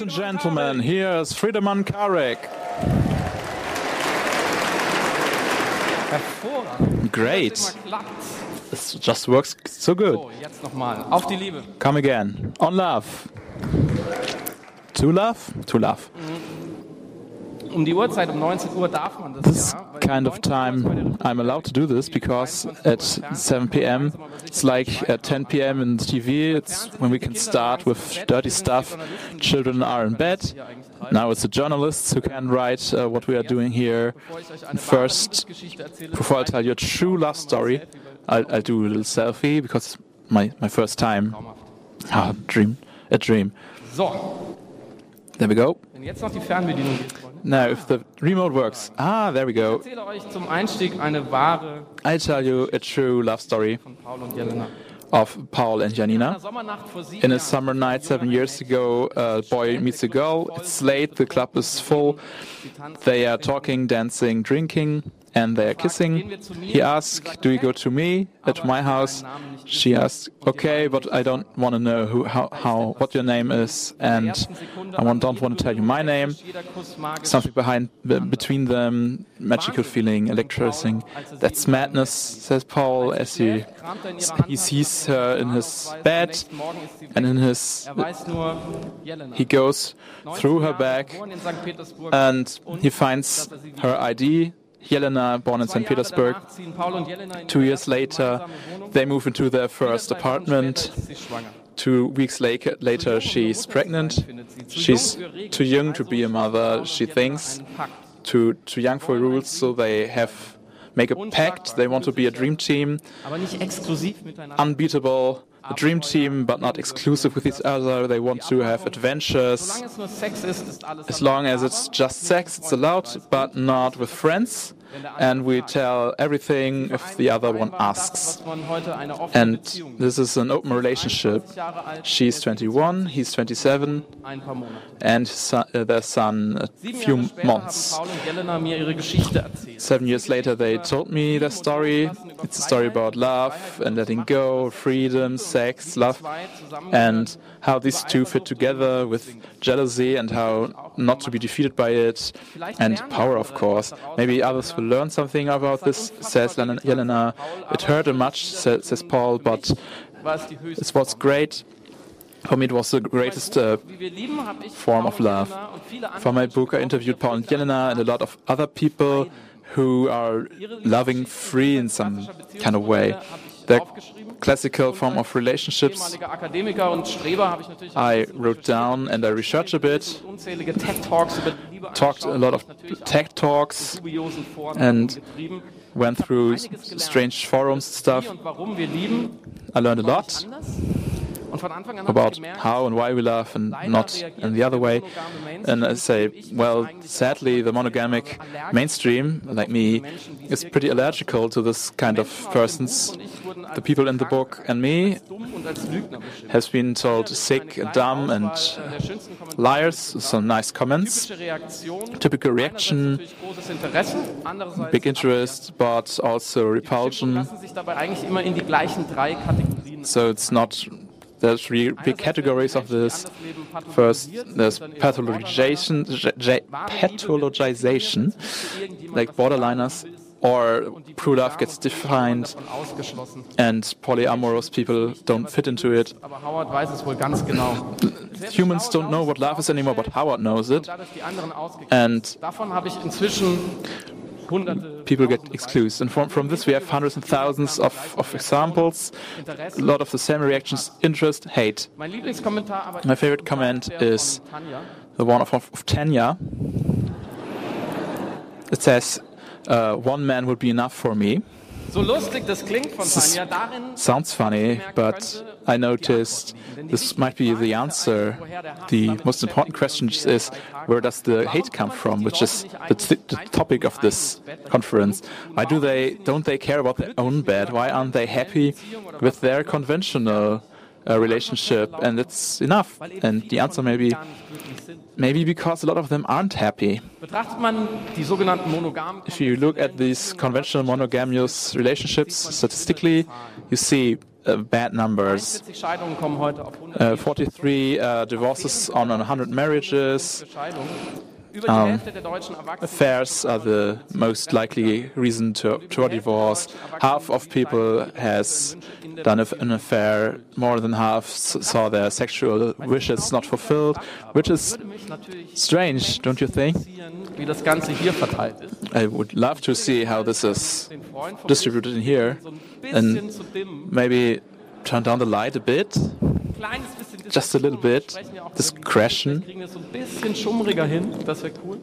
Ladies and gentlemen, here's Friedemann Karek. Hervorragend. Great. This just works so good. So, jetzt nochmal. Auf die Liebe. Come again. On love. To love? To love. Um This ja. weil kind um of 19 Uhr ist bei time I'm allowed to do this because at 7 p.m. it's like at 10 p.m. in the TV. It's when we can start with dirty stuff. Children are in bed. Now it's the journalists who can write uh, what we are doing here. Bevor ich euch eine First, wahre Geschichte erzähle, Before I tell you a true love story, I'll, I'll do a little selfie because my my first time. Ah, dream, a dream. So, There we go. wenn jetzt noch die Fernbedienung geht, Freunde. Now, if the remote works, ah, there we go. erzähle euch zum Einstieg eine wahre I'll tell you a true love story von Paul und Jelena. of Paul and Janina. Sommernacht vor sieben In a summer night seven years ago, a boy meets a girl. It's late, the club is full. They are talking, dancing, drinking, and they are kissing. He asks, Do you go to me, at my house? She asks, Okay, but I don't want to know who, how, how, what your name is, and I don't want to tell you my name. Something behind, between them, magical feeling, electricizing. That's madness, says Paul as he, he sees her in his bed, and in his he goes through her bag and he finds her ID, Jelena, born in St. Petersburg. danach ziehen Paul und Jelena in Two years later, they move into their first Zwei Wochen später apartment. ist sie schwanger. Two weeks later, later um she's pregnant. She's too young to be a mother, she thinks. Too, too young for rules, so they have make a pact. They want to be a dream team, Aber nicht exklusiv miteinander. unbeatable, a dream team, but not exclusive with each other. They want to have adventures. As long as it's just sex, it's allowed, but not with friends. And we tell everything if the other one asks. And this is an open relationship. 20 Jahre alt, She's 21, he's 27, ein paar Monate. and uh, their son a few months. Seven years later, they told me their story. It's a story about love and letting go, freedom, sex, love, and how these two fit together with jealousy and how not to be defeated by it, and power, of course. Maybe others will learn something about this, says Len- Jelena. It hurt much, says Paul, but war es die höchste. it was great. For me, it was the greatest uh, form of love. For my book, I interviewed Paul and Jelena and a lot of other people who are loving free in some kind of way. The classical form of relationships. Ehemaliger Akademiker und Streber habe ich natürlich I wrote down and I researched a bit, unzählige TED-Talks über die Liebe talked a lot of TED talks, and went through strange forums stuff. und warum wir lieben, I learned a lot anders. Und von Anfang an habe ich about how and why we love and not in the other way. And uh, I say, well, sadly, the monogamic mainstream, like me, is pretty allergical to this kind of persons. The people in the book and me dumm und als Lügner beschimpft. has been told sick, dumb, and äh, Kommentar. liars. Some nice comments. Typical reaction, Einerseits natürlich großes Interesse, andererseits big interest, but also repulsion. lassen sich dabei eigentlich immer in die gleichen drei Kategorien. So it's not. There's three big categories of this. First, there's pathologization, pathologization, like borderliners, or true love gets defined, and polyamorous people don't fit into it. Aber Howard weiß es wohl ganz genau. Humans don't know what love is anymore, but Howard knows it, Dadurch die anderen ausgegrenzt. and People get excluded. And from, from this, we have hundreds and thousands of, of examples. A lot of the same reactions interest, hate. My favorite comment is the one of, of, of Tanya. It says, uh, One man would be enough for me. So lustig das klingt von This Sounds funny, but I noticed this might be the answer. The most important question is where does the hate come from, which is the, th- the topic of this conference. Why do they don't they care about their own bed? Why aren't they happy with their conventional relationship? And it's enough. And the answer may be gar nicht glücklich sind. maybe because a lot of them aren't happy. Betrachtet man die sogenannten If you look at these conventional monogamous relationships statistically, you see uh, bad numbers. 40 Scheidungen kommen heute auf 100 Uh, 43 uh, divorces on 100 marriages. Scheidungen. Über die Um, Hälfte der deutschen Erwachsenen Affairs are the most likely reason to, to a divorce. Half of people has done an affair. More than half saw their sexual wishes not fulfilled, which is würde mich natürlich strange, don't you think? interessieren, wie das Ganze hier verteilt ist. I would love to see how this is Den Freund von distributed in here. so ein bisschen And maybe turn down the light a bit. Just a little bit. Wir sprechen ja auch Discretion. Vielleicht kriegen wir es so ein bisschen schummriger hin. Das wäre cool.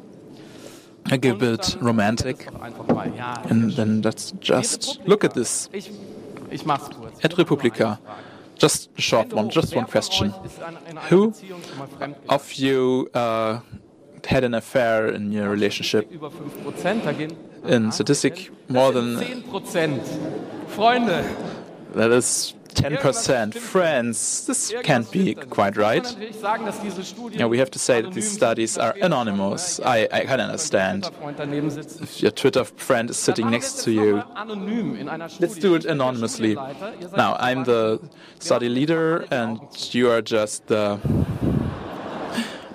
I Und bit romantic. doch Einfach mal. Ja, And then let's just look at this. ich, ich mach's kurz. At Republica. Just a short one, just one question. Who of you uh, had an affair in your relationship? Über 5%, da gehen In statistic, more than 10%. Freunde, that is 10%. Friends, this can't be quite right. Yeah, we have to say that these studies are anonymous. I, I can understand. If your Twitter friend is sitting next to you. Let's do it anonymously. Now, I'm the study leader, and you are just the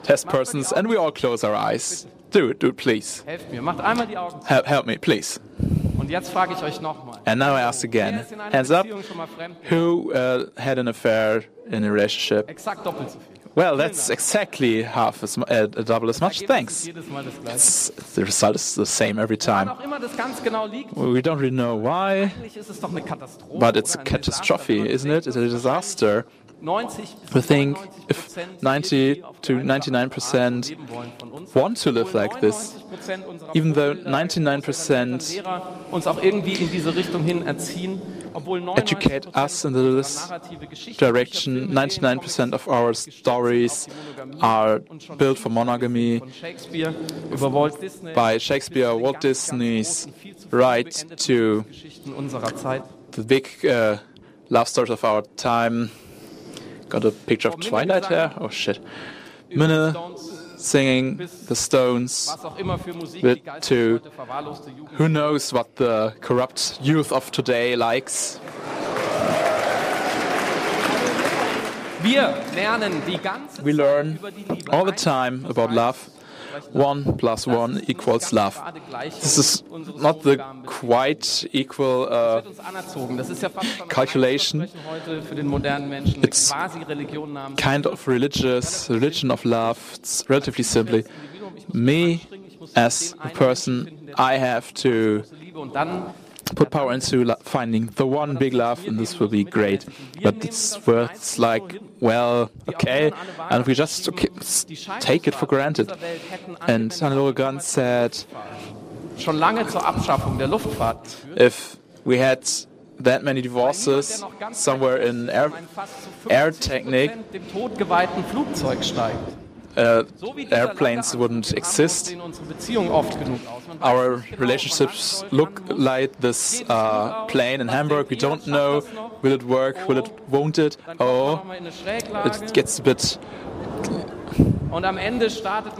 test persons, and we all close our eyes. Do it, do it, please. Help, help me, please. And now I ask again ist in einer hands up. Beziehung schon mal fremd? Who uh, had an affair in a relationship? Exakt doppelt so viel. Well, that's exactly half as uh, double as much. Thanks. Jedes Mal das gleiche. It's, the result is the same every time. auch immer das ganz genau liegt, We don't really know why, eigentlich ist es doch eine Katastrophe. but it's a catastrophe, isn't it? It's a disaster. 90 We think if 90 to 99% want to live like this, even though 99% Lehrer uns auch irgendwie in diese Richtung hin erziehen, obwohl 99% educate us in this direction. 99% of our stories are built for monogamy von Shakespeare über Walt Disney by Shakespeare, Walt Disney's right to Geschichten unserer Zeit. the big uh, love stories of our time. Got a picture of Twilight here. Oh shit. Minne singing the Stones. Was auch immer für Musik Wird die geistig to- heute verwahrloste Jugend Who knows what the corrupt youth of today likes? Wir lernen die ganze We learn über die Liebe. all the time about love. One plus one equals love. This is not the quite equal uh, calculation. It's kind of religious religion of love. It's relatively simply me as a person. I have to put power into finding the one big love, and this will be great. But it's words like, well, okay, and we just okay, take it for granted. dieser Welt hätten And Hannelore Grant said, schon lange zur Abschaffung der Luftfahrt geführt. if we had that many divorces somewhere in air, Ein fast zu Air 50% Technique, uh, airplanes wouldn't exist. Our relationships look like this uh, plane in Hamburg. We don't know will it work, will it, won't it? Oh, it gets a bit.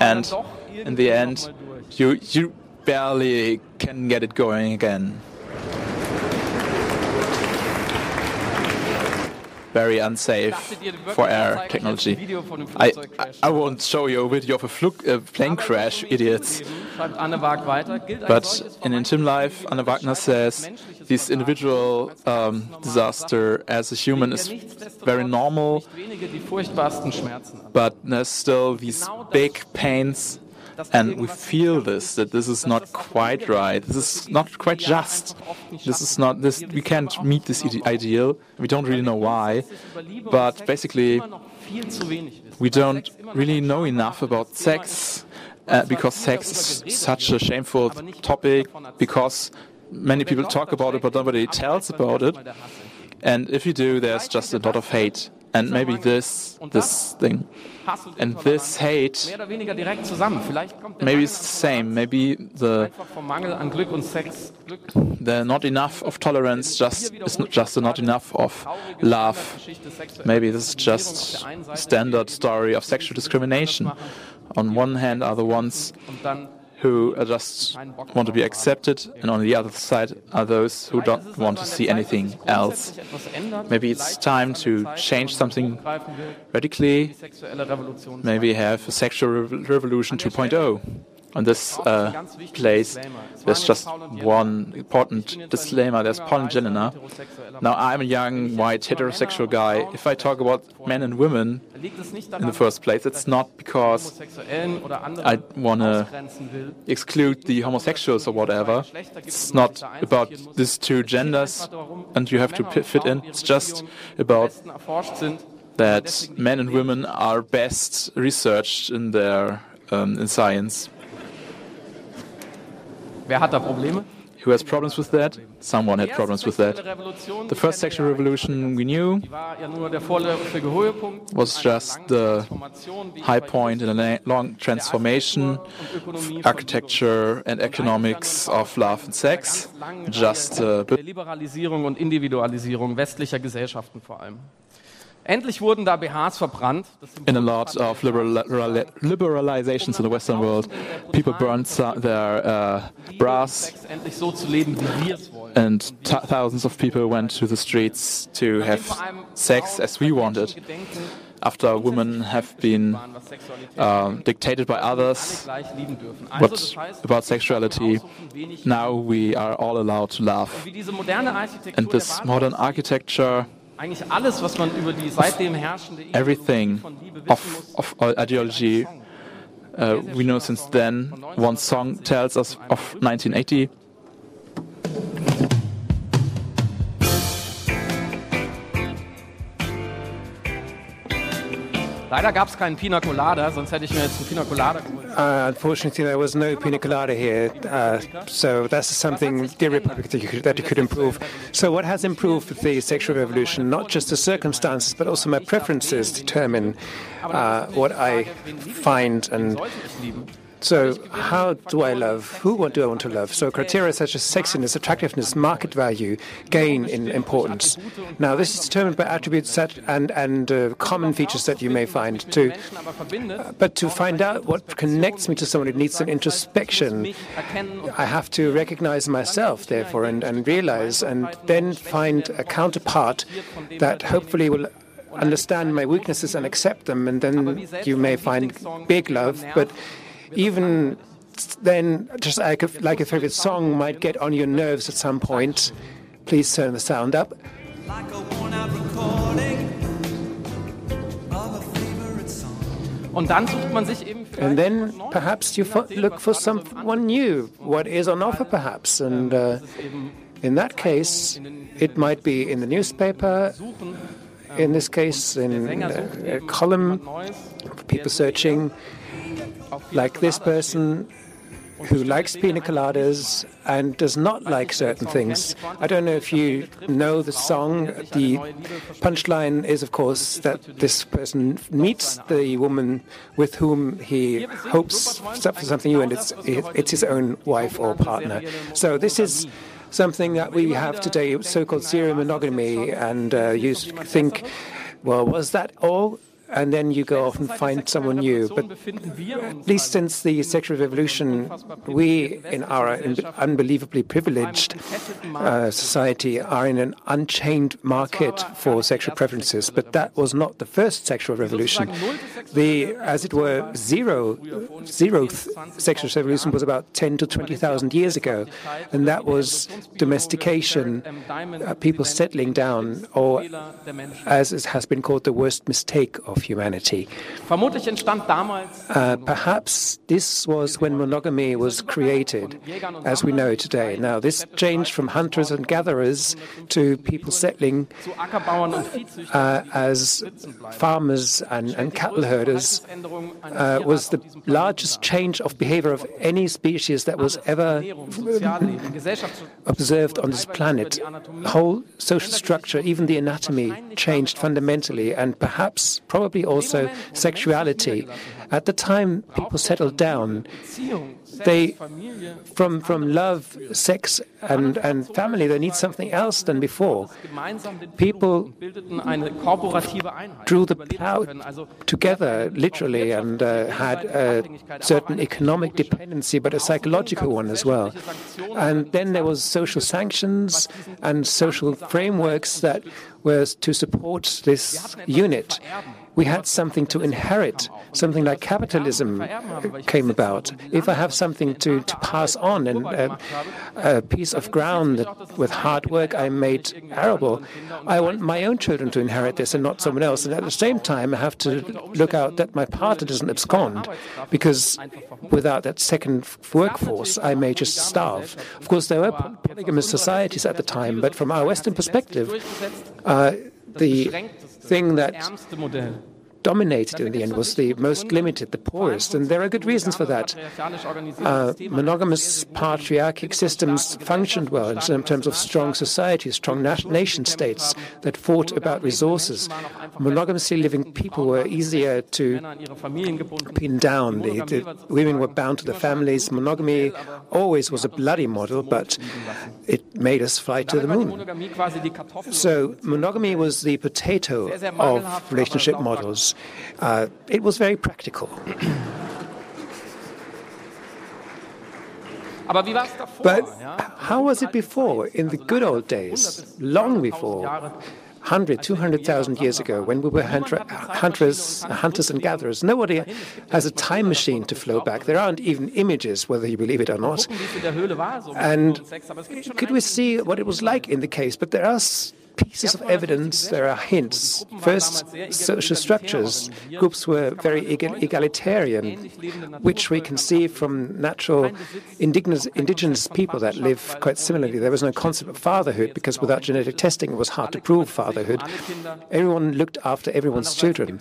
And in the end, you you barely can get it going again. Very unsafe for air technology. I, I, I won't show you a video of a uh, plane crash, idiots. But in intim life, Anna Wagner says this individual um, disaster as a human is very normal, but there's still these big pains, and we feel this that this is not quite right. This is not quite just. This is not this. We can't meet this ideal. We don't really know why, Über Liebe und but basically immer noch viel zu wenig wissen. we don't really know enough about sex uh, because sex is such a shameful topic because many people talk about it but nobody tells about it and if you do there's just a lot of hate and maybe this this thing. and this hate mehr oder weniger direkt zusammen. Vielleicht kommt der maybe it's the same. maybe the einfach vom Mangel an Glück und Sex. Glück, the not enough of tolerance just is not just not enough of love. Maybe this is just a standard story of sexual discrimination. On one hand are the ones who just want to be accepted, and on the other side are those who don't want to see anything else. Maybe it's time to change something radically, maybe have a sexual revolution 2.0 on this uh, place, there's just one important disclaimer. There's Paul Jelena. Now, I'm a young, white, heterosexual guy. If I talk about men and women in the first place, it's not because I want to exclude the homosexuals or whatever. It's not about these two genders and you have to fit in. It's just about that men and women are best researched in their um, in science. Wer hat da Probleme? Who has problems with that? Someone had problems with that. The first sexual revolution we knew was just the high point in a long transformation architecture and economics of love and sex. Just uh, Liberalisierung und Individualisierung westlicher Gesellschaften vor allem. Endlich wurden da BHs verbrannt. In a lot of liberal, liberalizations in the Western world, people burned their uh, bras, and thousands of people went to the streets to have sex as we wanted. After women have been uh, dictated by others what about sexuality, now we are all allowed to love. And this modern architecture everything of, of ideology uh, we know since then. One song tells us of 1980. Leider gab es keinen Pina Colada, sonst hätte ich mir jetzt einen Pina Colada geholt. Uh, unfortunately, there was no Pina Colada here, uh, so that's something, dear Republic, that you, could, that you could improve. So, what has improved with the sexual revolution? Not just the circumstances, but also my preferences determine uh, what I find and so, how do I love? Who do I want to love? So, criteria such as sexiness, attractiveness, market value gain in importance. Now, this is determined by attributes that and and uh, common features that you may find too. But to find out what connects me to someone, it needs some introspection. I have to recognize myself, therefore, and, and realize, and then find a counterpart that hopefully will understand my weaknesses and accept them, and then you may find big love. But even then, just like a, like a favorite song might get on your nerves at some point, please turn the sound up. And then perhaps you look for someone new, what is on offer perhaps. And uh, in that case, it might be in the newspaper, in this case, in a, a column, people searching like this person who likes pina coladas and does not like certain things. I don't know if you know the song. The punchline is, of course, that this person meets the woman with whom he hopes for something new, and it's it's his own wife or partner. So this is something that we have today, so-called serial monogamy, and uh, you think, well, was that all? And then you go off and find someone new. But at least since the sexual revolution, we, in our unbelievably privileged uh, society, are in an unchained market for sexual preferences. But that was not the first sexual revolution. The, as it were, zero, zeroth sexual revolution was about 10 to 20,000 years ago, and that was domestication, uh, people settling down, or as it has been called, the worst mistake of humanity. Uh, perhaps this was when monogamy was created, as we know today. Now, this changed from hunters and gatherers to people settling uh, as farmers and, and cattle herders uh, was the largest change of behavior of any species that was ever observed on this planet. The whole social structure, even the anatomy, changed fundamentally, and perhaps, probably probably also sexuality. At the time people settled down, they from from love, sex, and and family, they need something else than before. People drew the plow together literally and uh, had a certain economic dependency, but a psychological one as well. And then there was social sanctions and social frameworks that were to support this unit we had something to inherit. Something like capitalism came about. If I have something to, to pass on and a, a piece of ground that with hard work I made arable, I want my own children to inherit this and not someone else. And at the same time, I have to look out that my partner doesn't abscond because without that second workforce, I may just starve. Of course, there were polygamous societies at the time, but from our Western perspective, uh, the thing that dominated in the end was the most limited, the poorest, and there are good reasons for that. Uh, monogamous patriarchic systems functioned well in terms of strong societies, strong nation states that fought about resources. Monogamously living people were easier to pin down. The, the women were bound to the families. Monogamy always was a bloody model, but it made us fly to the moon. So monogamy was the potato of relationship models. Uh, it was very practical. But how was it before, in the good old days, long before, 100, 200,000 years ago, when we were hunter, hunters, hunters and gatherers? Nobody has a time machine to flow back. There aren't even images, whether you believe it or not. And could we see what it was like in the case? But there are pieces of evidence, there are hints. First, social structures. Groups were very egalitarian, which we can see from natural indigenous, indigenous people that live quite similarly. There was no concept of fatherhood because without genetic testing it was hard to prove fatherhood. Everyone looked after everyone's children.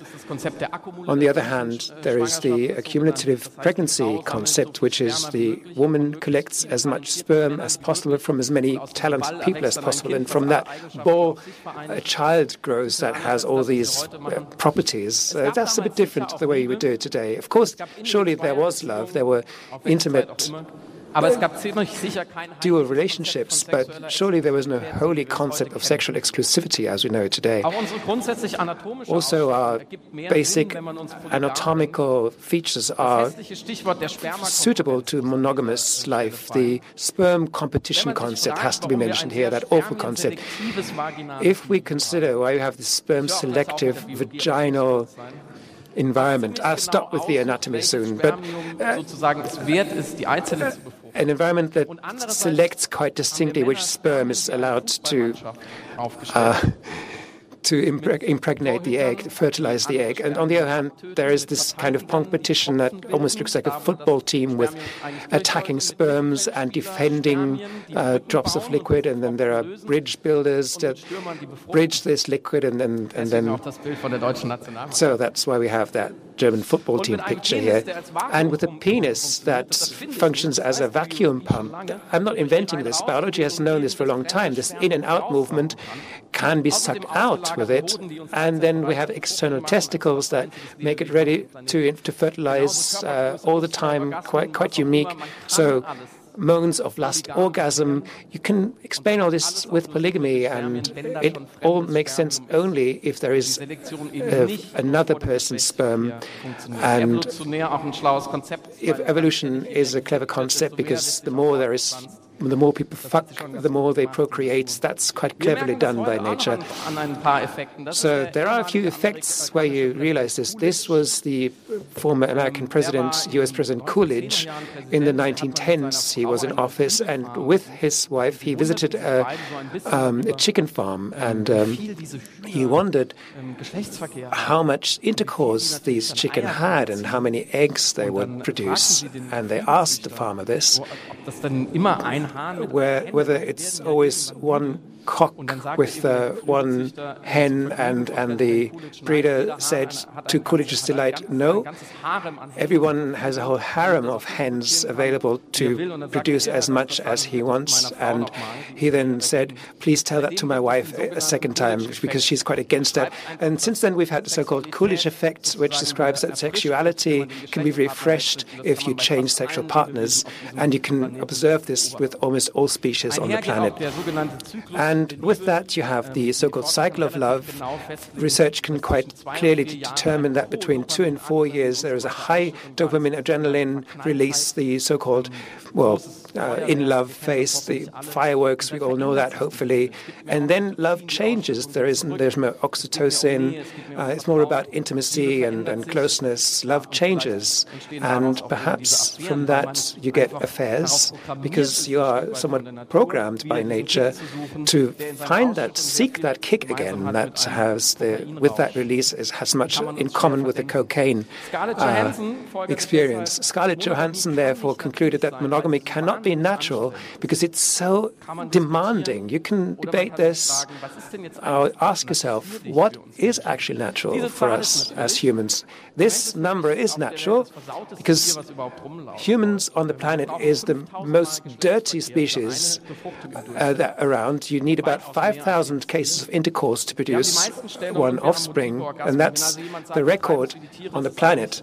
On the other hand, there is the accumulative pregnancy concept, which is the woman collects as much sperm as possible from as many talented people as possible, and from that, born a child grows that has all these uh, properties, uh, that's a bit different to the way we do it today. Of course, surely there was love, there were intimate dual relationships, but surely there was no holy concept of sexual exclusivity as we know it today. Also, our basic anatomical features are suitable to monogamous life. The sperm competition concept has to be mentioned here, that awful concept. If we consider why you have the sperm selective vaginal environment. I'll stop with the anatomy soon, but uh, an environment that selects quite distinctly which sperm is allowed to uh, to impreg impregnate the egg, fertilize the egg. And on the other hand, there is this kind of competition that almost looks like a football team with attacking sperms and defending uh, drops of liquid. And then there are bridge builders that bridge this liquid and then. And then so that's why we have that German football team picture here. And with a penis that functions as a vacuum pump. I'm not inventing this. Biology has known this for a long time. This in and out movement can be sucked out with it. And then we have external testicles that make it ready to, to fertilize uh, all the time, quite, quite unique. So moans of lust, orgasm. You can explain all this with polygamy, and it all makes sense only if there is uh, another person's sperm. And if evolution is a clever concept because the more there is the more people fuck, the more they procreate. That's quite cleverly done by nature. So there are a few effects where you realize this. This was the former American president, U.S. President Coolidge, in the 1910s. He was in office, and with his wife, he visited a, um, a chicken farm, and um, he wondered how much intercourse these chicken had and how many eggs they would produce. And they asked the farmer this where, whether it's always one cock with uh, one hen, and, and the breeder said to Coolidge's delight, No, everyone has a whole harem of hens available to produce as much as he wants. And he then said, Please tell that to my wife a second time, because she's quite against that. And since then, we've had the so called Coolidge effect, which describes that sexuality can be refreshed if you change sexual partners. And you can observe this with almost all species on the planet. And with that, you have the so called cycle of love. Research can quite clearly determine that between two and four years, there is a high dopamine adrenaline release, the so called well, uh, in love face, the fireworks, we all know that, hopefully. And then love changes. There is, there's more oxytocin. Uh, it's more about intimacy and, and closeness. Love changes. And perhaps from that you get affairs because you are somewhat programmed by nature to find that, seek that kick again that has the, with that release, is, has much in common with the cocaine uh, experience. Scarlett Johansson, therefore, concluded that monogamy monogamy cannot be natural because it's so demanding. You can debate this, uh, ask yourself, what is actually natural for us as humans? This number is natural because humans on the planet is the most dirty species uh, around. You need about 5,000 cases of intercourse to produce one offspring, and that's the record on the planet.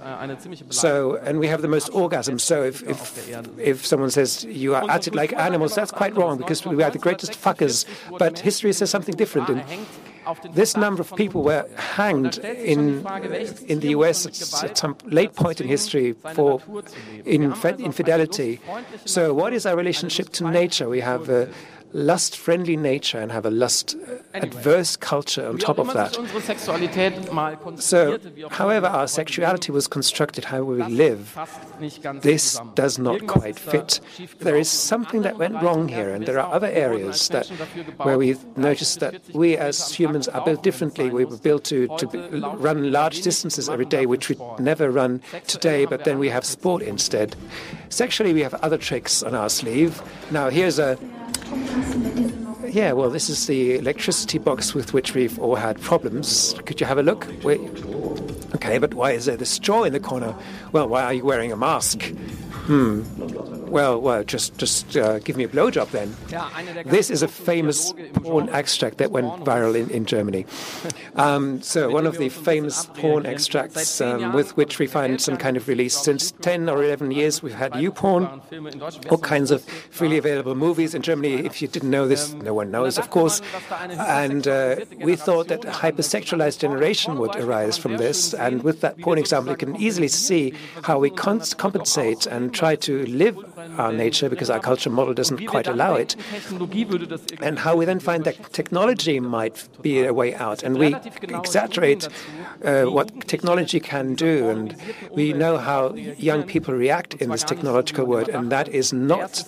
So, and we have the most orgasms. So, if if, if someone says you are acted like animals, that's quite wrong because we are the greatest fuckers. But history says something different. And this number of people were hanged in in the U.S. at some late point in history for infidelity. So, what is our relationship to nature? We have. Uh, lust friendly nature and have a lust uh, adverse culture on top of that. So, however, our sexuality was constructed, how we live, this does not quite fit. There is something that went wrong here, and there are other areas that where we noticed that we as humans are built differently. We were built to, to run large distances every day, which we never run today, but then we have sport instead. Sexually, we have other tricks on our sleeve. Now, here's a yeah, well, this is the electricity box with which we've all had problems. Could you have a look? Wait. Okay, but why is there the straw in the corner? Well, why are you wearing a mask? Hmm. Well, well, just just uh, give me a blowjob then. This is a famous porn extract that went viral in, in Germany. Um, so one of the famous porn extracts um, with which we find some kind of release. Since 10 or 11 years, we've had YouPorn, all kinds of freely available movies in Germany. If you didn't know this, no one knows, of course. And uh, we thought that a hypersexualized generation would arise from this. And with that porn example, you can easily see how we compensate and try to live our nature because our culture model doesn't quite allow it, and how we then find that technology might be a way out. And we exaggerate uh, what technology can do, and we know how young people react in this technological world, and that is not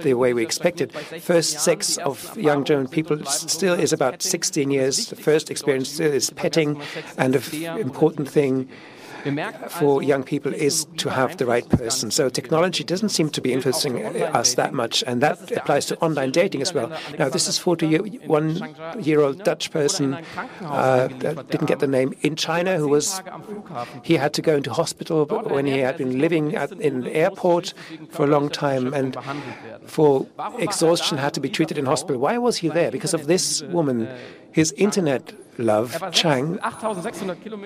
the way we expected. First sex of young German people still is about 16 years. The first experience is petting, and an important thing for young people is to have the right person. So technology doesn't seem to be influencing us that much, and that applies to online dating as well. Now, this is 41-year-old Dutch person uh, didn't get the name in China who was he had to go into hospital when he had been living at, in an airport for a long time and for exhaustion had to be treated in hospital. Why was he there? Because of this woman his internet love, Chang,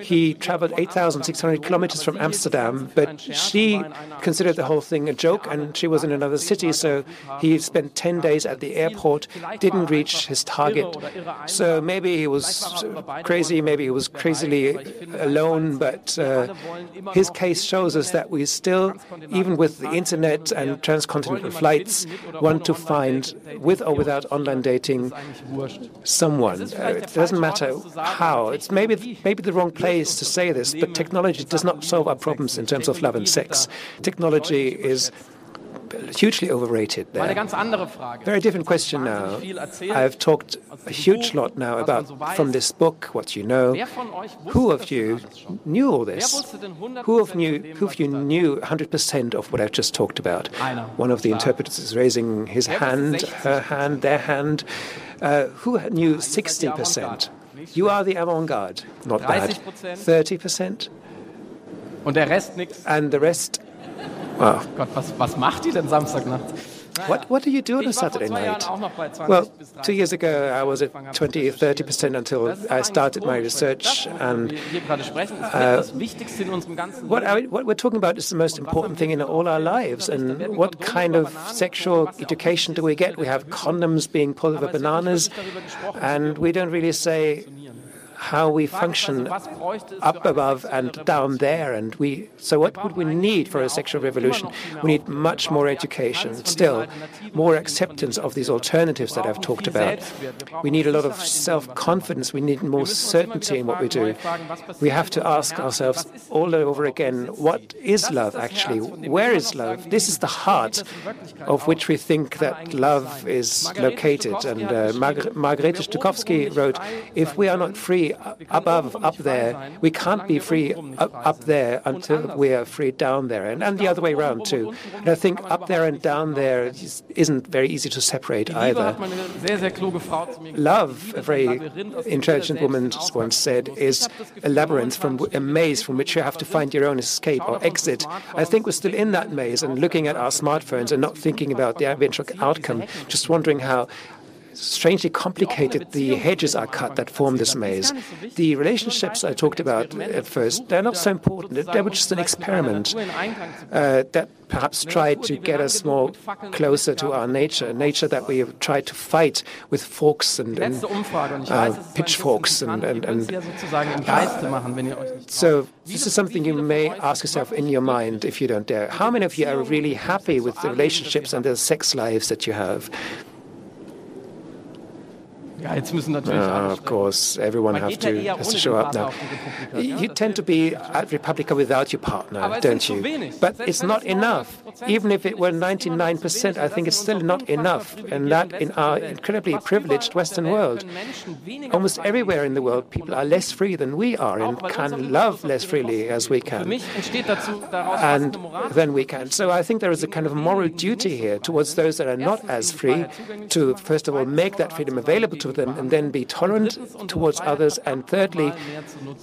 he traveled 8,600 kilometers from Amsterdam, but she considered the whole thing a joke and she was in another city, so he spent 10 days at the airport, didn't reach his target. So maybe he was crazy, maybe he was crazily alone, but uh, his case shows us that we still, even with the internet and transcontinental flights, want to find, with or without online dating, someone. Uh, it doesn't matter how. It's maybe maybe the wrong place to say this, but technology does not solve our problems in terms of love and sex. Technology is hugely overrated there. ganz andere Frage. Very different question now. Wahnsinnig viel erzählt. I've talked a huge lot now about from this book what you know. Wer von euch Who of you knew all this? wusste denn 100% Who of, you, who of you knew 100% of what I've just talked about? One of the interpreters is raising his hand, her hand, their hand. Uh, who knew 60%? You are the avant-garde. Not bad. 30%? 30%? Und der Rest nix. And the rest? Wow. Gott, was, was macht denn Samstagnacht? What, what do you do on a Ich war vor Saturday night? auch noch bei 20 Well, two years ago, I was at 20, 30% until I started my research. And wir hier gerade sprechen, ist mit das Wichtigste in unserem ganzen what, I, what we're talking about is the most important thing in all our lives. And what kind of sexual education do we get? We have condoms being pulled over bananas, and we don't really say how we function up above and down there. And we, so what would we need for a sexual revolution? We need much more education, still more acceptance of these alternatives that I've talked about. We need a lot of self-confidence. We need more certainty in what we do. We have to ask ourselves all over again, what is love actually? Where is love? This is the heart of which we think that love is located. And uh, Margar- Margarete wrote, if we are not free above, up there, we can't be free up, there until we are free down there. And, and the other way around too. And I think up there and down there is- isn't very easy to separate either. Love, a very intelligent woman once said, is a labyrinth from a maze from which you have to find your own escape or exit. I think we're still in that maze and looking at our smartphones and not thinking about the eventual outcome, just wondering how strangely complicated the hedges are cut that form this maze. The relationships I talked about at first, they're not so important. They were just an experiment uh, that perhaps tried to get us more closer to our nature, nature that we have tried to fight with forks and, and Letzte Umfrage und ich uh, weiß, es ist ein bisschen pitchforks and, and, and sie ja sozusagen im Geiste machen, wenn ihr euch nicht traut. so this is something you may ask yourself in your mind if you don't dare. How many of you are really happy with the relationships and the sex lives that you have? Uh, of course, everyone have to has to show up now. auf die Republica. You tend to be at Republica without your partner, don't you? But it's not enough. Even if it were sind, ist es immer noch zu 99%, I think it's still not enough. And that in our incredibly privileged überall auf der Western world, können Menschen weniger almost everywhere in the world, people are less free than we are and can love less freely as we can. mich entsteht dazu, daraus fast and then we can. So I think there is a kind of moral duty here towards those that are not as free to, first of all, make that freedom available to them and then be tolerant towards others, and thirdly,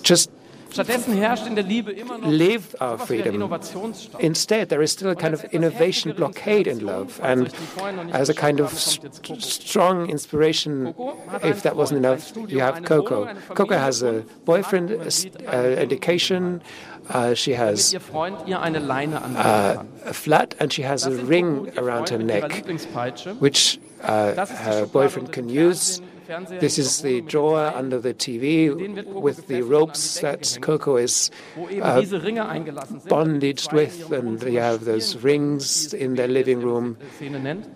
just Stattdessen herrscht in der Liebe immer noch live our sowas wie ein freedom. Instead, there is still a kind of innovation blockade in love, and as a kind of st- strong inspiration, if that wasn't enough, you have Coco. Coco has a boyfriend, a uh, education, uh, she has ihr Freund ihr eine Leine anlegen uh, a flat, and she has a ring Coco und ihr around her Freund mit ihrer neck. Which uh, Das ist die her boyfriend can use. This is the drawer under the TV with the ropes that Coco is uh, diese Ringe eingelassen sind. bondaged with, and you have those rings in their living room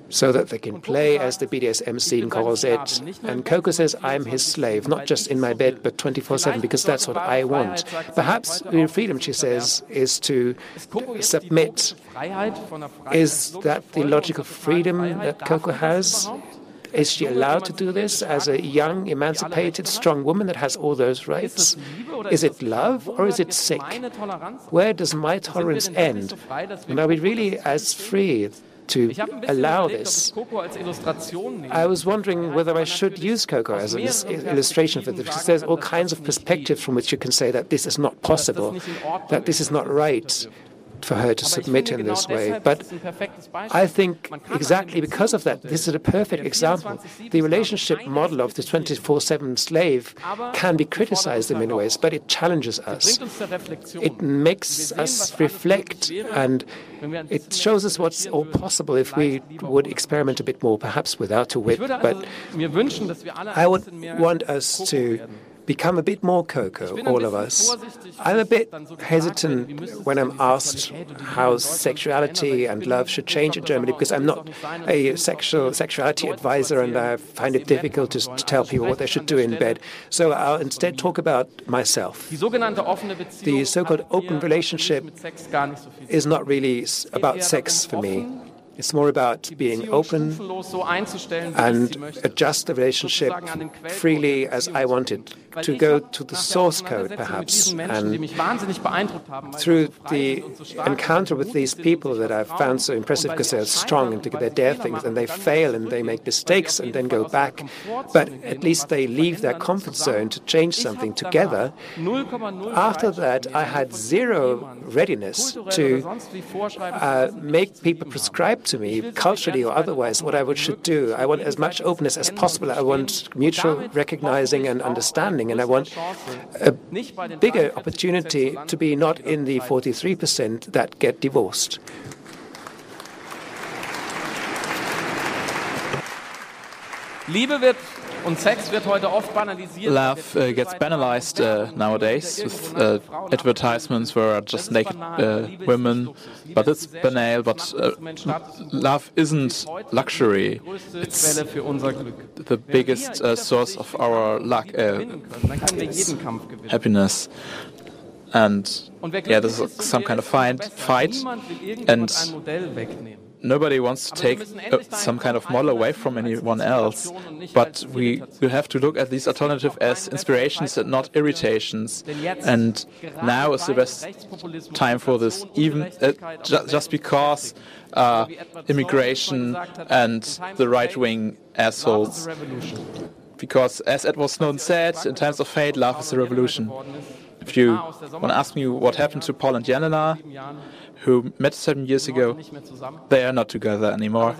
so that they can play, as the BDSM scene calls it. And Coco says, I'm his slave, not just in my bed, but 24 7, because that's what I want. Perhaps freedom, she says, is to submit. Freiheit von der Freiheit. Is that the logical freedom that Coco has? Is she allowed to do this as a young, emancipated, strong woman that has all those rights? Is it love or is it sick? Where does my tolerance end? And are we really as free to Ich habe ein bisschen allow this? ich Coco als Illustration nehme. I was wondering whether I should use Coco as an illustration for this, because there's all kinds of perspectives from which you can say that this is not possible, that this is not right for her to submit in this way. But ist es ein perfektes Beispiel. I think exactly because of that, this is a perfect example. The relationship model of the 24 7 slave can be criticized in many ways, but it challenges us. bringt uns zur Reflexion. It makes us reflect and it shows us what's all possible if we would experiment a bit more, perhaps without a whip. But also mir wünschen, dass wir alle I would want us to. Become a bit more Coco, all of us. I'm a bit hesitant when I'm asked how sexuality and love should change in Germany because I'm not a sexual sexuality advisor and I find it difficult to, to tell people what they should do in bed. So I'll instead talk about myself. Die sogenannte offene Beziehung The so-called open relationship mit Sex gar nicht so viel zu is not really s- Es geht about sex for me. It's more about being open and adjust the relationship freely as I want it, to go to the source code perhaps. And through the encounter with these people that I've found so impressive because they're strong and they dare things and they fail and they make mistakes and then go back, but at least they leave their comfort zone to change something together. After that, I had zero readiness to uh, make people prescribe to me, culturally or otherwise, what I should do. I want as much openness as possible. I want mutual recognizing and understanding, and I want a bigger opportunity to be not in the 43% that get divorced. Liebe wird und Sex wird heute oft banalisiert. Love uh, gets banalized uh, nowadays with uh, advertisements where just naked uh, women, but it's banal. But uh, love isn't luxury; it's the biggest uh, source of our luck, happiness. And yeah, there's some kind of fight, fight, and nobody wants to take uh, some kind of model away from anyone else, but we will have to look at these alternatives as inspirations and not irritations. And now is the best time for this, even uh, ju just because uh, immigration and the right wing assholes. Because, as Edward Snowden said, in times of fate, love is the revolution. If you want to ask me what happened to Paul and Jelena, who met seven years ago, they are not together anymore.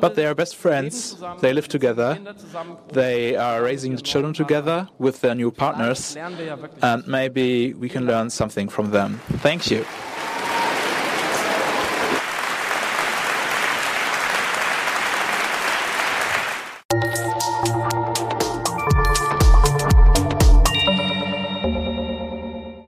But they are best friends. They live together. They are raising the children together with their new partners. And maybe we can learn something from them. Thank you.